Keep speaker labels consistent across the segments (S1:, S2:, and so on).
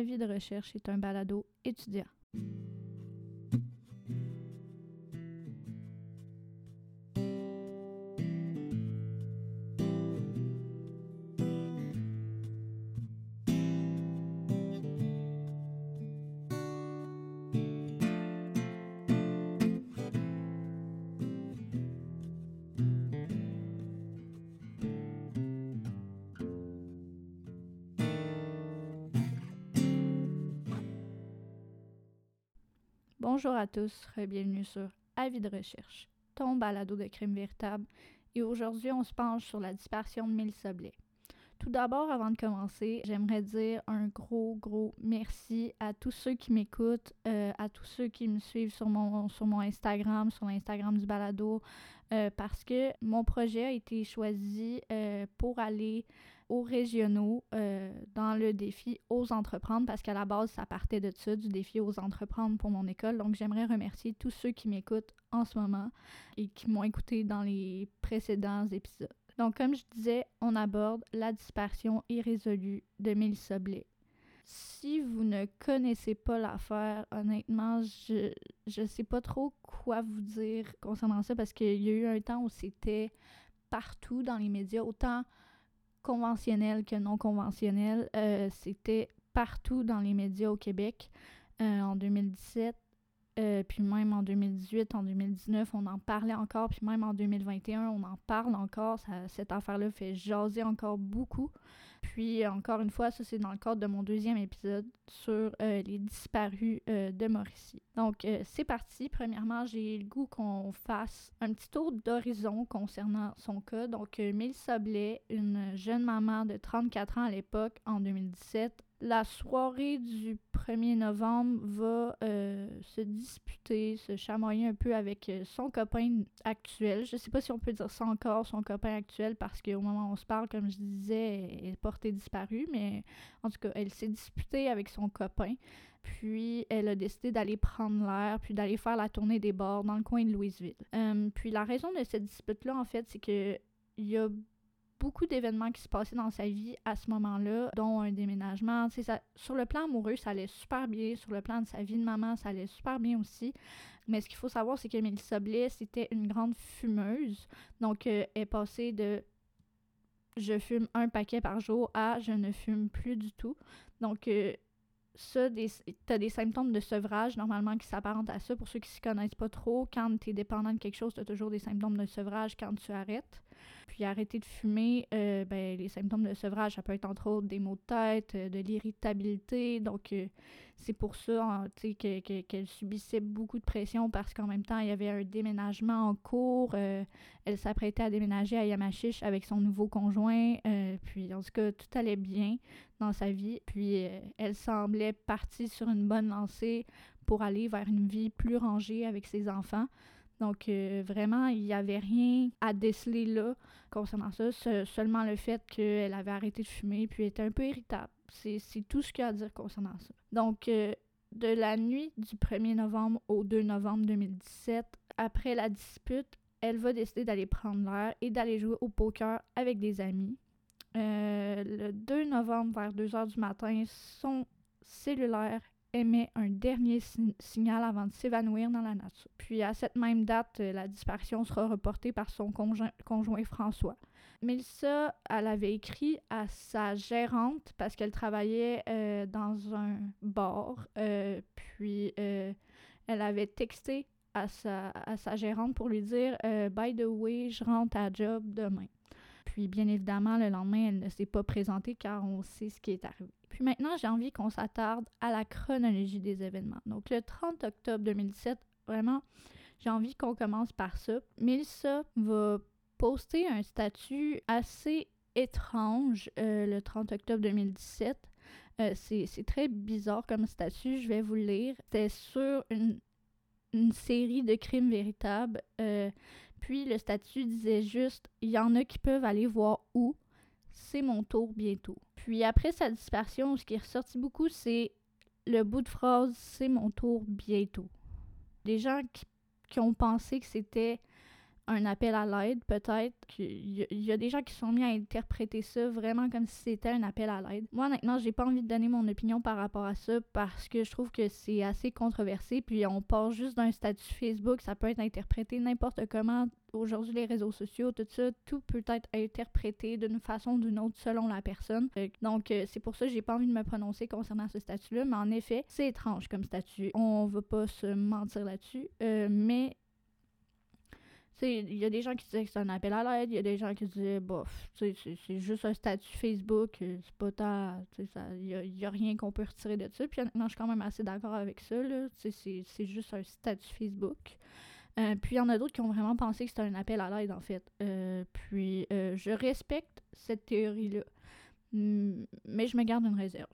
S1: Avis de recherche est un balado étudiant. Bonjour à tous, bienvenue sur Avis de recherche, ton balado de crime véritable. Et aujourd'hui, on se penche sur la disparition de Mélissa Blais. Tout d'abord, avant de commencer, j'aimerais dire un gros, gros merci à tous ceux qui m'écoutent, euh, à tous ceux qui me suivent sur mon, sur mon Instagram, sur l'Instagram du balado, euh, parce que mon projet a été choisi euh, pour aller aux régionaux dans le défi Aux entreprendre, parce qu'à la base, ça partait de ça, du défi Aux entreprendre pour mon école. Donc, j'aimerais remercier tous ceux qui m'écoutent en ce moment et qui m'ont écouté dans les précédents épisodes. Donc, comme je disais, on aborde la disparition irrésolue de Mélissa Blais. Si vous ne connaissez pas l'affaire, honnêtement, je ne sais pas trop quoi vous dire concernant ça parce qu'il y a eu un temps où c'était partout dans les médias, autant conventionnels que non conventionnels. Euh, c'était partout dans les médias au Québec euh, en 2017. Euh, puis même en 2018, en 2019, on en parlait encore. Puis même en 2021, on en parle encore. cette affaire-là fait jaser encore beaucoup. Puis encore une fois, ça c'est dans le cadre de mon deuxième épisode sur euh, les disparus euh, de Mauricie. Donc c'est parti. Premièrement, j'ai le goût qu'on fasse un petit tour d'horizon concernant son cas. Donc Mélissa Blais, une jeune maman de 34 ans à l'époque, en 2017, la soirée du 1er novembre va euh, se disputer, se chamoyer un peu avec euh, son copain actuel. Je sais pas si on peut dire ça encore, son copain actuel, parce qu'au moment où on se parle, comme je disais, elle est portée disparue, mais en tout cas, elle s'est disputée avec son copain. Puis elle a décidé d'aller prendre l'air, puis d'aller faire la tournée des bords dans le coin de Louisville. Euh, puis la raison de cette dispute-là, en fait, c'est que il y a beaucoup d'événements qui se passaient dans sa vie à ce moment-là, dont un déménagement. Sur le plan amoureux, ça allait super bien. Sur le plan de sa vie de maman, ça allait super bien aussi. Mais ce qu'il faut savoir, c'est que Mélissa Blais, c'était une grande fumeuse. Donc, euh, elle est passée de je fume un paquet par jour à je ne fume plus du tout. Donc, euh, ça, tu as des symptômes de sevrage normalement qui s'apparentent à ça. Pour ceux qui ne s'y connaissent pas trop, quand tu es dépendant de quelque chose, tu as toujours des symptômes de sevrage quand tu arrêtes. Puis arrêter de fumer, euh, ben, les symptômes de sevrage, ça peut être entre autres des maux de tête, euh, de l'irritabilité. Donc, euh, c'est pour ça qu'elle subissait beaucoup de pression parce qu'en même temps, il y avait un déménagement en cours. elle s'apprêtait à déménager à Yamachiche avec son nouveau conjoint. puis, en tout cas, tout allait bien dans sa vie. Puis, elle semblait partie sur une bonne lancée pour aller vers une vie plus rangée avec ses enfants. Donc, euh, vraiment, il n'y avait rien à déceler là concernant ça, seulement le fait qu'elle avait arrêté de fumer puis était un peu irritable. C'est tout ce qu'il y a à dire concernant ça. Donc, euh, de la nuit du 1er novembre au 2 novembre 2017, après la dispute, elle va décider d'aller prendre l'air et d'aller jouer au poker avec des amis. Euh, le 2 novembre, vers 2 heures du matin, son cellulaire émet un dernier signal avant de s'évanouir dans la nature. Puis à cette même date, euh, la disparition sera reportée par son conjoint, François. Mélissa, elle avait écrit à sa gérante parce qu'elle travaillait euh, dans un bar, euh, puis elle avait texté à sa, à sa gérante pour lui dire By the way, je rentre à job demain. Puis bien évidemment, le lendemain, elle ne s'est pas présentée car on sait ce qui est arrivé. Puis maintenant, j'ai envie qu'on s'attarde à la chronologie des événements. Donc le 30 octobre 2017, vraiment, j'ai envie qu'on commence par ça. Melissa va poster un statut assez étrange euh, le 30 octobre 2017. Euh, c'est très bizarre comme statut, je vais vous le lire. C'était sur une, série de crimes véritables. Euh, puis le statut disait juste, il y en a qui peuvent aller voir où c'est mon tour bientôt. Puis après sa dispersion, ce qui est ressorti beaucoup, c'est le bout de phrase c'est mon tour bientôt. Des gens qui, ont pensé que c'était un appel à l'aide, peut-être. Il y, a des gens qui sont mis à interpréter ça vraiment comme si c'était un appel à l'aide. Moi, honnêtement, j'ai pas envie de donner mon opinion par rapport à ça parce que je trouve que c'est assez controversé. Puis on part juste d'un statut Facebook, ça peut être interprété n'importe comment. Aujourd'hui, les réseaux sociaux, tout ça, tout peut être interprété d'une façon ou d'une autre selon la personne. Donc, euh, c'est pour ça que j'ai pas envie de me prononcer concernant ce statut-là. Mais en effet, c'est étrange comme statut. On va pas se mentir là-dessus. Euh, mais il y a des gens qui disaient que c'est un appel à l'aide, il y a des gens qui disaient, bof, c'est juste un statut Facebook, euh, c'est pas tant, il n'y a, rien qu'on peut retirer de ça. Puis honnêtement, je suis quand même assez d'accord avec ça, c'est juste un statut Facebook. Euh, puis il y en a d'autres qui ont vraiment pensé que c'était un appel à l'aide, en fait. Euh, puis je respecte cette théorie-là, mais je me garde une réserve.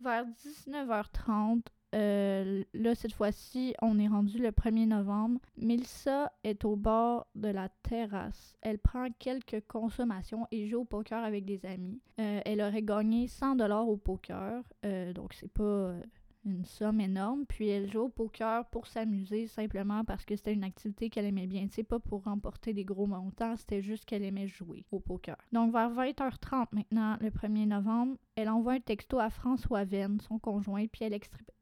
S1: Vers 19h30, euh, là, cette fois-ci, on est rendu le 1er novembre. Milsa est au bord de la terrasse. Elle prend quelques consommations et joue au poker avec des amis. Euh, elle aurait gagné 100 dollars au poker, euh, donc c'est pas une somme énorme. Puis elle joue au poker pour s'amuser simplement parce que c'était une activité qu'elle aimait bien. C'est pas pour remporter des gros montants, c'était juste qu'elle aimait jouer au poker. Donc vers 20h30 maintenant, le 1er novembre, elle envoie un texto à François Venn, son conjoint, puis elle,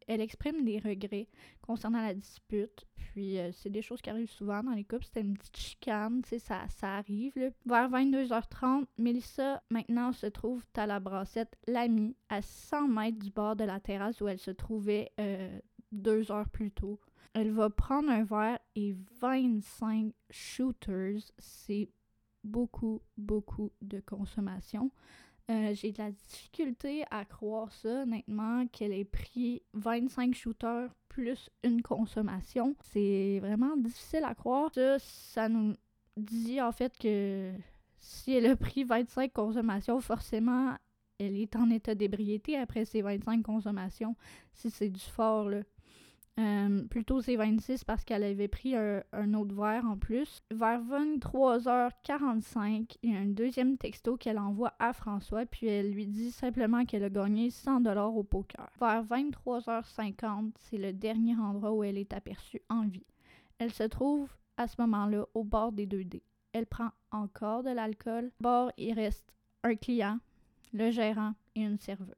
S1: elle exprime des regrets concernant la dispute. Puis euh, c'est des choses qui arrivent souvent dans les couples. C'était une petite chicane, ça, ça arrive. Vers 22h30, Melissa maintenant se trouve à la brassette L'Ami, à 100 mètres du bord de la terrasse où elle se trouvait euh, deux heures plus tôt. Elle va prendre un verre et 25 shooters. C'est beaucoup, beaucoup de consommation. Euh, j'ai de la difficulté à croire ça, honnêtement, qu'elle ait pris 25 shooters plus une consommation. C'est vraiment difficile à croire. Ça, ça nous dit en fait que si elle a pris 25 consommations, forcément, elle est en état d'ébriété après ces 25 consommations. Si c'est du fort, là. Euh, plutôt c'est 26 parce qu'elle avait pris un, autre verre en plus. Vers 23h45, il y a un deuxième texto qu'elle envoie à François, puis elle lui dit simplement qu'elle a gagné 100 dollars au poker. Vers 23h50, c'est le dernier endroit où elle est aperçue en vie. Elle se trouve à ce moment-là au bord des 2D. Elle prend encore de l'alcool. Bord, il reste un client, le gérant et une serveuse.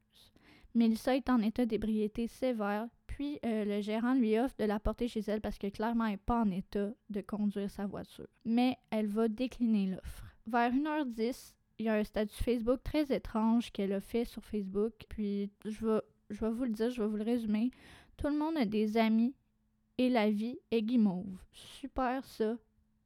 S1: Mélissa est en état d'ébriété sévère, puis euh, le gérant lui offre de la porter chez elle parce que clairement elle n'est pas en état de conduire sa voiture. Mais elle va décliner l'offre. Vers 1h10, il y a un statut Facebook très étrange qu'elle a fait sur Facebook. Puis je vais, je vais vous le dire, je vais vous le résumer. Tout le monde a des amis et la vie est guimauve. Super ça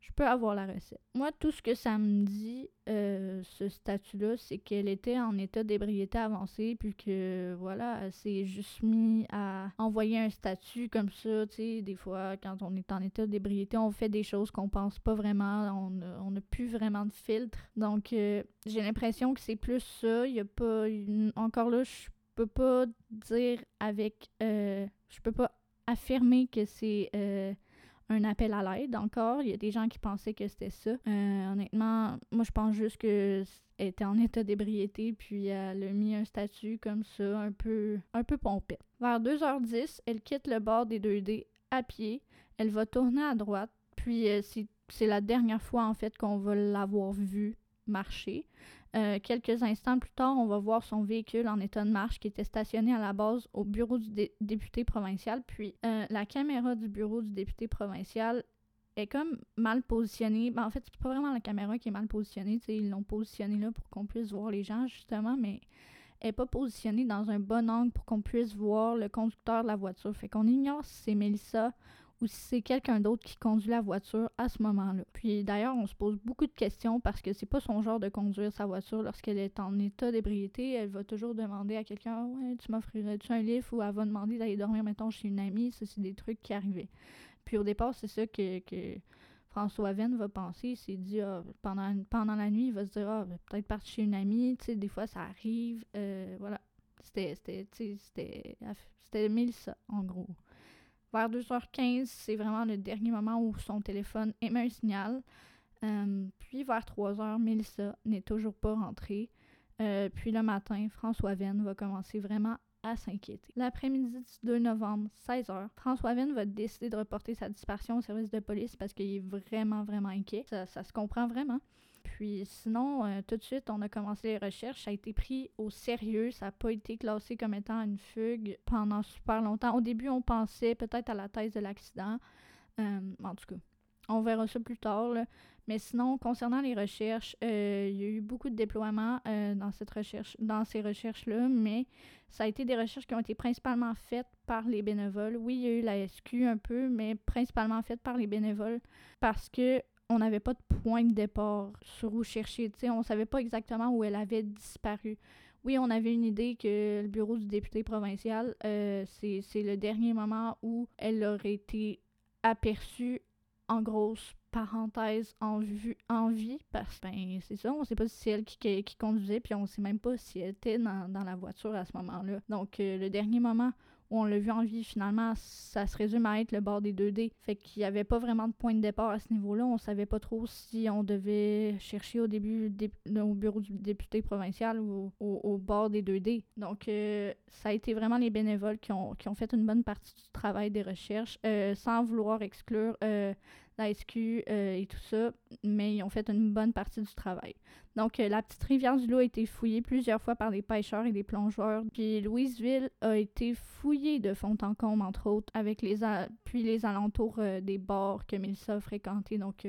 S1: je peux avoir la recette. Moi, tout ce que ça me dit, euh, ce statut-là, c'est qu'elle était en état d'ébriété avancée, puis que, voilà, elle s'est juste mis à envoyer un statut comme ça, tu sais, des fois, quand on est en état d'ébriété, on fait des choses qu'on pense pas vraiment, on n'a plus vraiment de filtre. Donc, euh, j'ai l'impression que c'est plus ça, il y a pas... Encore là, je peux pas dire avec... Euh, je peux pas affirmer que c'est un appel à l'aide encore. Il y a des gens qui pensaient que c'était ça. Euh, honnêtement, moi, je pense juste qu'elle était en état d'ébriété, puis elle a mis un statut comme ça, un peu, un peu pompette. Vers 2h10, elle quitte le bord des 2D à pied. Elle va tourner à droite, puis euh, c'est la dernière fois, en fait, qu'on va l'avoir vue marcher. Euh, quelques instants plus tard, on va voir son véhicule en état de marche qui était stationné à la base au bureau du député provincial. Puis euh, la caméra du bureau du député provincial est comme mal positionnée. Ben, en fait, c'est pas vraiment la caméra qui est mal positionnée. Ils l'ont positionnée là pour qu'on puisse voir les gens, justement, mais elle n'est pas positionnée dans un bon angle pour qu'on puisse voir le conducteur de la voiture. Fait qu'on ignore si c'est Melissa ou si c'est quelqu'un d'autre qui conduit la voiture à ce moment-là. Puis d'ailleurs, on se pose beaucoup de questions parce que c'est pas son genre de conduire sa voiture lorsqu'elle est en état d'ébriété. Elle va toujours demander à quelqu'un Ouais, tu m'offrirais-tu un livre ou elle va demander d'aller dormir, mettons, chez une amie. Ça, c'est des trucs qui arrivaient. Puis au départ, c'est ça que, François Venn va penser. S'est ah, pendant, pendant la nuit, il va se dire Ah, peut-être partir chez une amie. Tu sais, des fois, ça arrive. Euh, voilà. C'était, c'était, c'était, c'était ça, en gros. Vers 2h15, c'est vraiment le dernier moment où son téléphone émet un signal. Euh, puis vers 3h, Melissa n'est toujours pas rentrée. Euh, puis le matin, François Venn va commencer vraiment à s'inquiéter. L'après-midi du 2 novembre, 16h, François Venn va décider de reporter sa disparition au service de police parce qu'il est vraiment, vraiment inquiet. Ça se comprend vraiment. Puis sinon, euh, tout de suite, on a commencé les recherches. Ça a été pris au sérieux. Ça n'a pas été classé comme étant une fugue pendant super longtemps. Au début, on pensait peut-être à la thèse de l'accident. Euh, en tout cas, on verra ça plus tard. Là. Mais sinon, concernant les recherches, euh, il y a eu beaucoup de déploiements dans, dans ces recherches-là, mais ça a été des recherches qui ont été principalement faites par les bénévoles. Oui, il y a eu la SQ un peu, mais principalement faites par les bénévoles parce que on n'avait pas de point de départ sur où chercher. sais, on ne savait pas exactement où elle avait disparu. Oui, on avait une idée que le bureau du député provincial, euh, c'est le dernier moment où elle aurait été aperçue en grosse parenthèse en, vue, en vie, parce que ben, c'est ça, on sait pas si c'est elle qui, qui, conduisait, puis on sait même pas si elle était dans, dans la voiture à ce moment-là. Donc, euh, le dernier moment on l'a vu en vie, finalement, ça se résume à être le bord des 2D. Fait qu'il n'y avait pas vraiment de point de départ à ce niveau-là. On savait pas trop si on devait chercher au début au bureau du député provincial ou au, bord des 2D. Donc, euh, ça a été vraiment les bénévoles qui ont, qui ont fait une bonne partie du travail des recherches, euh, sans vouloir exclure euh, la SQ euh, et tout ça, mais ils ont fait une bonne partie du travail. Donc, euh, la petite rivière du Loup a été fouillée plusieurs fois par des pêcheurs et des plongeurs, puis Louisville a été fouillée de fond en comble, entre autres, avec les puis les alentours euh, des bords que Melissa a fréquentés, donc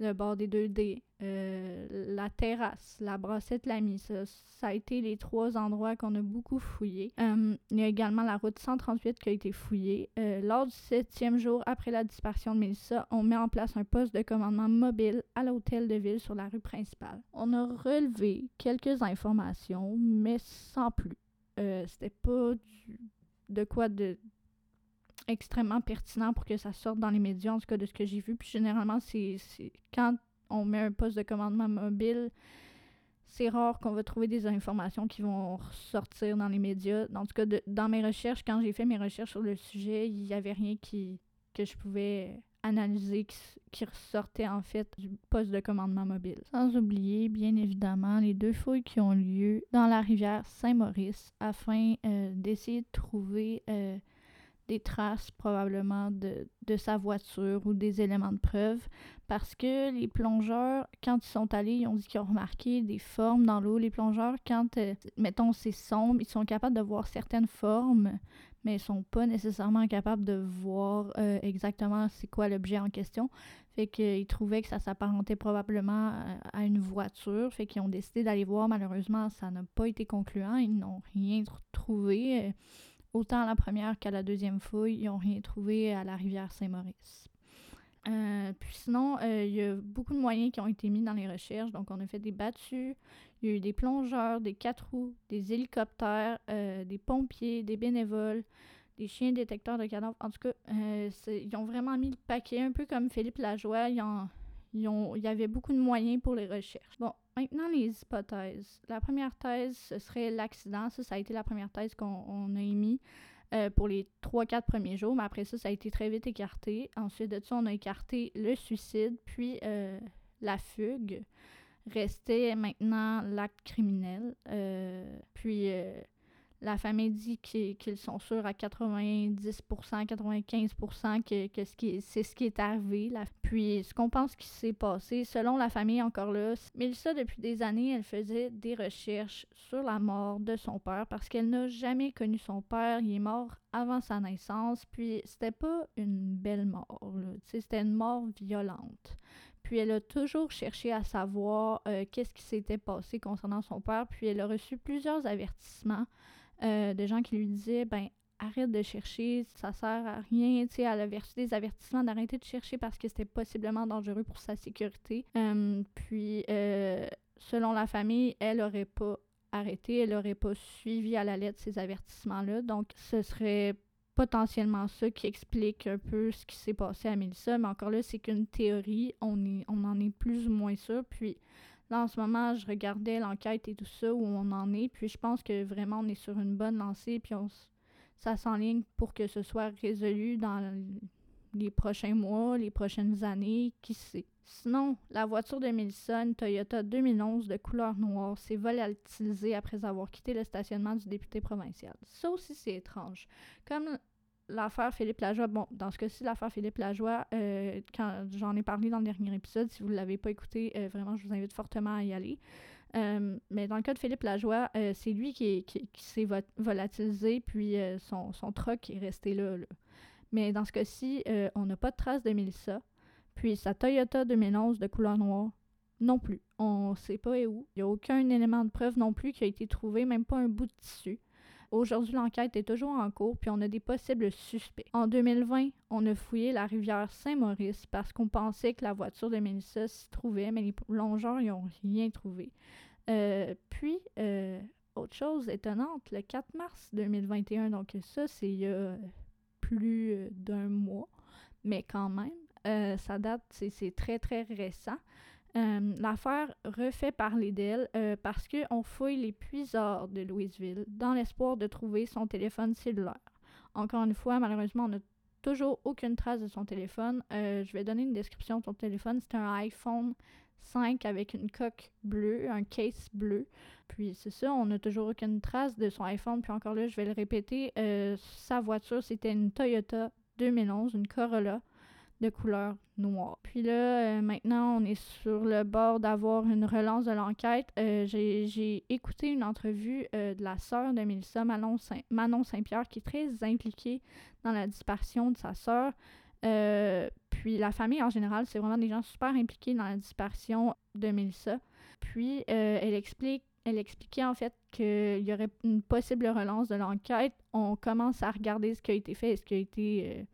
S1: le bord des 2D, euh, la terrasse, la brassette l'ami. Ça, ça a été les trois endroits qu'on a beaucoup fouillés. Il y a également la route 138 qui a été fouillée. Lors du septième jour après la disparition de Mélissa, on met en place un poste de commandement mobile à l'hôtel de ville sur la rue principale. On a relevé quelques informations, mais sans plus. C'était pas de quoi de extrêmement pertinent pour que ça sorte dans les médias, en tout cas de ce que j'ai vu. Puis généralement, c'est quand on met un poste de commandement mobile, c'est rare qu'on va trouver des informations qui vont ressortir dans les médias. En tout cas, dans mes recherches, quand j'ai fait mes recherches sur le sujet, il n'y avait rien qui, que je pouvais analyser qui, ressortait en fait du poste de commandement mobile. Sans oublier, bien évidemment, les deux fouilles qui ont lieu dans la rivière Saint-Maurice afin euh, d'essayer de trouver euh, des traces probablement de, de, sa voiture ou des éléments de preuve parce que les plongeurs, quand ils sont allés, ils ont dit qu'ils ont remarqué des formes dans l'eau. Les plongeurs, quand, euh, mettons, c'est sombre, ils sont capables de voir certaines formes, mais ils sont pas nécessairement capables de voir euh, exactement c'est quoi l'objet en question. Fait qu'ils trouvaient que ça s'apparentait probablement à, une voiture. Fait qu'ils ont décidé d'aller voir. Malheureusement, ça n'a pas été concluant. Ils n'ont rien trouvé. Autant à la première qu'à la deuxième fouille, ils n'ont rien trouvé à la rivière Saint-Maurice. Euh, puis sinon, euh, il y a beaucoup de moyens qui ont été mis dans les recherches. Donc, on a fait des battues, il y a eu des plongeurs, des quatre roues, des hélicoptères, euh, des pompiers, des bénévoles, des chiens détecteurs de cadavres. En tout cas, ils ont vraiment mis le paquet, un peu comme Philippe Lajoie. Ils ont, il y avait beaucoup de moyens pour les recherches. Bon, maintenant les hypothèses. La première thèse, ce serait l'accident. Ça, ça a été la première thèse qu'on a émise euh, pour les 3-4 premiers jours, mais après ça, ça a été très vite écarté. Ensuite de ça, on a écarté le suicide, puis euh, la fugue. Restait maintenant l'acte criminel. Euh, puis la famille dit qu'ils sont sûrs à 90%, 95% que, que c'est ce qui est arrivé. Puis ce qu'on pense qui s'est passé, selon la famille encore là, Mélissa, depuis des années, elle faisait des recherches sur la mort de son père parce qu'elle n'a jamais connu son père. Il est mort avant sa naissance. Puis c'était pas une belle mort. C'était une mort violente. Puis elle a toujours cherché à savoir euh, qu'est-ce qui s'était passé concernant son père. Puis elle a reçu plusieurs avertissements euh, de gens qui lui disaient ben arrête de chercher, ça sert à rien. Tu sais, elle reçu des avertissements d'arrêter de chercher parce que c'était possiblement dangereux pour sa sécurité. Euh, puis, euh, selon la famille, elle aurait pas arrêté, elle aurait pas suivi à la lettre ces avertissements-là. Donc, ce serait potentiellement ça qui explique un peu ce qui s'est passé à Mélissa. Mais encore là, c'est qu'une théorie, on, est, on en est plus ou moins sûr. Puis, Là, en ce moment, je regardais l'enquête et tout ça, où on en est, puis je pense que vraiment, on est sur une bonne lancée, puis on, ça s'enligne pour que ce soit résolu dans les prochains mois, les prochaines années, qui sait. Sinon, la voiture de Melissa, une Toyota 2011 de couleur noire, s'est volatilisée après avoir quitté le stationnement du député provincial. Ça aussi, c'est étrange. Comme l'affaire Philippe Lajoie, bon, dans ce cas-ci, l'affaire Philippe Lajoie, euh, quand j'en ai parlé dans le dernier épisode, si vous ne l'avez pas écouté, euh, vraiment, je vous invite fortement à y aller. Euh, mais dans le cas de Philippe Lajoie, c'est lui qui, s'est volatilisé, puis son, son truck est resté là, Mais dans ce cas-ci, on n'a pas de trace de Melissa. Puis sa Toyota 2011 de couleur noire, non plus. On ne sait pas où. Il n'y a aucun élément de preuve non plus qui a été trouvé, même pas un bout de tissu. Aujourd'hui, l'enquête est toujours en cours, puis on a des possibles suspects. En 2020, on a fouillé la rivière Saint-Maurice parce qu'on pensait que la voiture de Melissa s'y trouvait, mais les plongeurs n'ont rien trouvé. Euh, puis, euh, autre chose étonnante, le 4 mars 2021, donc ça, c'est il y a plus euh, d'un mois, mais quand même, ça date, c'est très, très récent. Euh, l'affaire refait parler d'elle euh, parce qu'on fouille les puisards de Louisville dans l'espoir de trouver son téléphone cellulaire. Encore une fois, malheureusement, on n'a toujours aucune trace de son téléphone. Euh, je vais donner une description de son téléphone. C'est un iPhone 5 avec une coque bleue, un case bleu. Puis c'est ça, on n'a toujours aucune trace de son iPhone. Puis encore là, je vais le répéter, sa voiture, c'était une Toyota 2011, une Corolla de couleur noire. Puis là, euh, maintenant, on est sur le bord d'avoir une relance de l'enquête. Euh, j'ai écouté une entrevue euh, de la sœur de Mélissa, Manon Saint-Pierre, qui est très impliquée dans la disparition de sa sœur. puis la famille en général, c'est vraiment des gens super impliqués dans la disparition de Mélissa. Puis elle explique elle expliquait en fait qu'il y aurait une possible relance de l'enquête. On commence à regarder ce qui a été fait et ce qui a été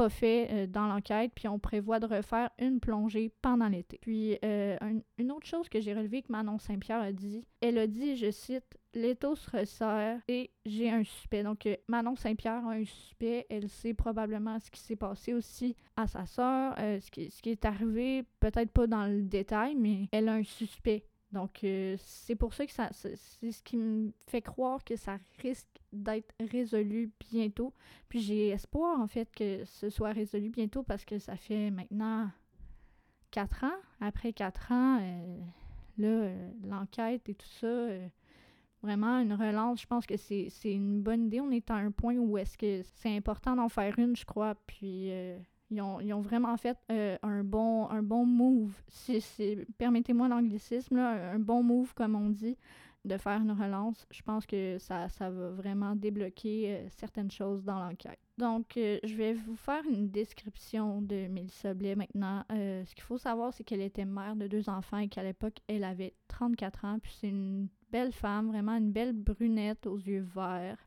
S1: pas fait euh, dans l'enquête, puis on prévoit de refaire une plongée pendant l'été. Puis euh, une autre chose que j'ai relevée que Manon Saint-Pierre a dit, elle a dit, je cite, L'étau se resserre et j'ai un suspect. Donc, euh, Manon Saint-Pierre a un suspect. Elle sait probablement ce qui s'est passé aussi à sa sœur, ce, qui, ce qui est arrivé, peut-être pas dans le détail, mais elle a un suspect donc, c'est pour ça que ça, c'est ce qui me fait croire que ça risque d'être résolu bientôt. Puis j'ai espoir, en fait, que ce soit résolu bientôt parce que ça fait maintenant quatre ans. Après quatre ans, euh, là, euh, l'enquête et tout ça, vraiment une relance, je pense que c'est une bonne idée. On est à un point où est-ce que c'est important d'en faire une, je crois. Puis ils ont, vraiment fait euh, un, bon, move, permettez-moi l'anglicisme, un bon move, comme on dit, de faire une relance. Je pense que ça, ça va vraiment débloquer euh, certaines choses dans l'enquête. Donc, euh, je vais vous faire une description de Mélissa Blais maintenant. ce qu'il faut savoir, c'est qu'elle était mère de deux enfants et qu'à l'époque, elle avait 34 ans. Puis c'est une belle femme, vraiment une belle brunette aux yeux verts.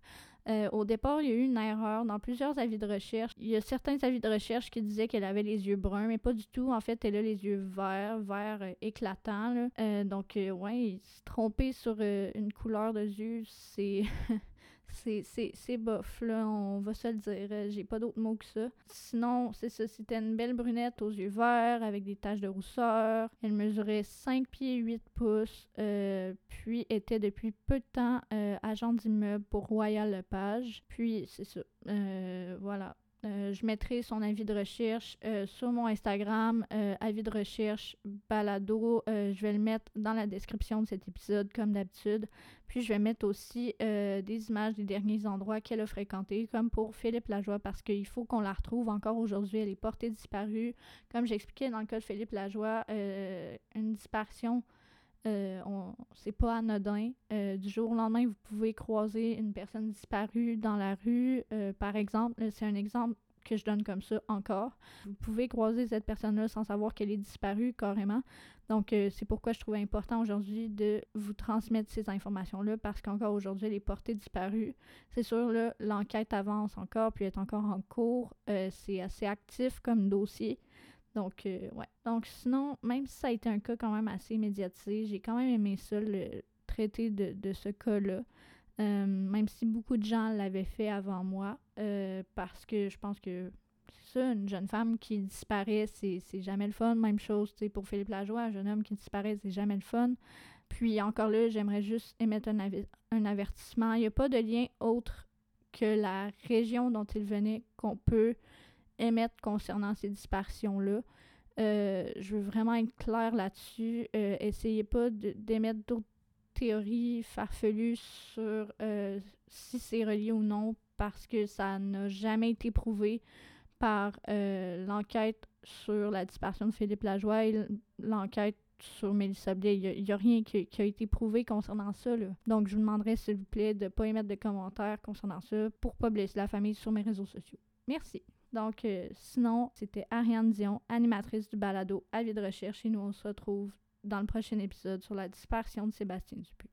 S1: Euh, au départ, il y a eu une erreur dans plusieurs avis de recherche. Il y a certains avis de recherche qui disaient qu'elle avait les yeux bruns, mais pas du tout. En fait, elle a les yeux verts, verts euh, éclatants. Euh, donc, ouais, se tromper sur une couleur de yeux, c'est c'est bof, là, on va se le dire. Euh, j'ai pas d'autres mots que ça. Sinon, c'est ça, c'était une belle brunette aux yeux verts avec des taches de rousseur. Elle mesurait 5 pieds 8 pouces, euh, puis était depuis peu de temps euh, agent d'immeuble pour Royal Lepage. Puis, c'est ça. voilà. Euh, je mettrai son avis de recherche euh, sur mon Instagram, euh, avis de recherche balado. je vais le mettre dans la description de cet épisode comme d'habitude. Puis je vais mettre aussi des images des derniers endroits qu'elle a fréquentés, comme pour Philippe Lajoie, parce qu'il faut qu'on la retrouve encore aujourd'hui. Elle est portée disparue. Comme j'expliquais dans le cas de Philippe Lajoie, une disparition. C'est pas anodin. du jour au lendemain, vous pouvez croiser une personne disparue dans la rue. par exemple, c'est un exemple que je donne comme ça encore. Vous pouvez croiser cette personne-là sans savoir qu'elle est disparue carrément. Donc, euh, c'est pourquoi je trouve important aujourd'hui de vous transmettre ces informations-là parce qu'encore aujourd'hui, elle est portée disparue. C'est sûr, là, l'enquête avance encore puis est encore en cours. Euh, c'est assez actif comme dossier. Donc, euh, ouais. Donc, sinon, même si ça a été un cas quand même assez médiatisé, j'ai quand même aimé ça, le traiter de, ce cas-là. Euh, même si beaucoup de gens l'avaient fait avant moi, euh, parce que je pense que c'est ça, une jeune femme qui disparaît, c'est jamais le fun. Même chose pour Philippe Lajoie, un jeune homme qui disparaît, c'est jamais le fun. Puis encore là, j'aimerais juste émettre un, un avertissement. Il n'y a pas de lien autre que la région dont il venait qu'on peut émettre concernant ces disparitions-là. Euh, je veux vraiment être claire là-dessus. Euh, essayez pas d'émettre d'autres théories farfelues sur euh, si c'est relié ou non parce que ça n'a jamais été prouvé par l'enquête sur la disparition de Philippe Lajoie et l'enquête sur Mélissa Blais. Il n'y a, rien qui, a été prouvé concernant ça. Donc, je vous demanderai, s'il vous plaît, de ne pas émettre de commentaires concernant ça pour ne pas blesser la famille sur mes réseaux sociaux. Merci. Donc, euh, sinon, c'était Ariane Dion, animatrice du balado Avis de recherche, et nous, on se retrouve dans le prochain épisode sur la disparition de Sébastien Dupuis.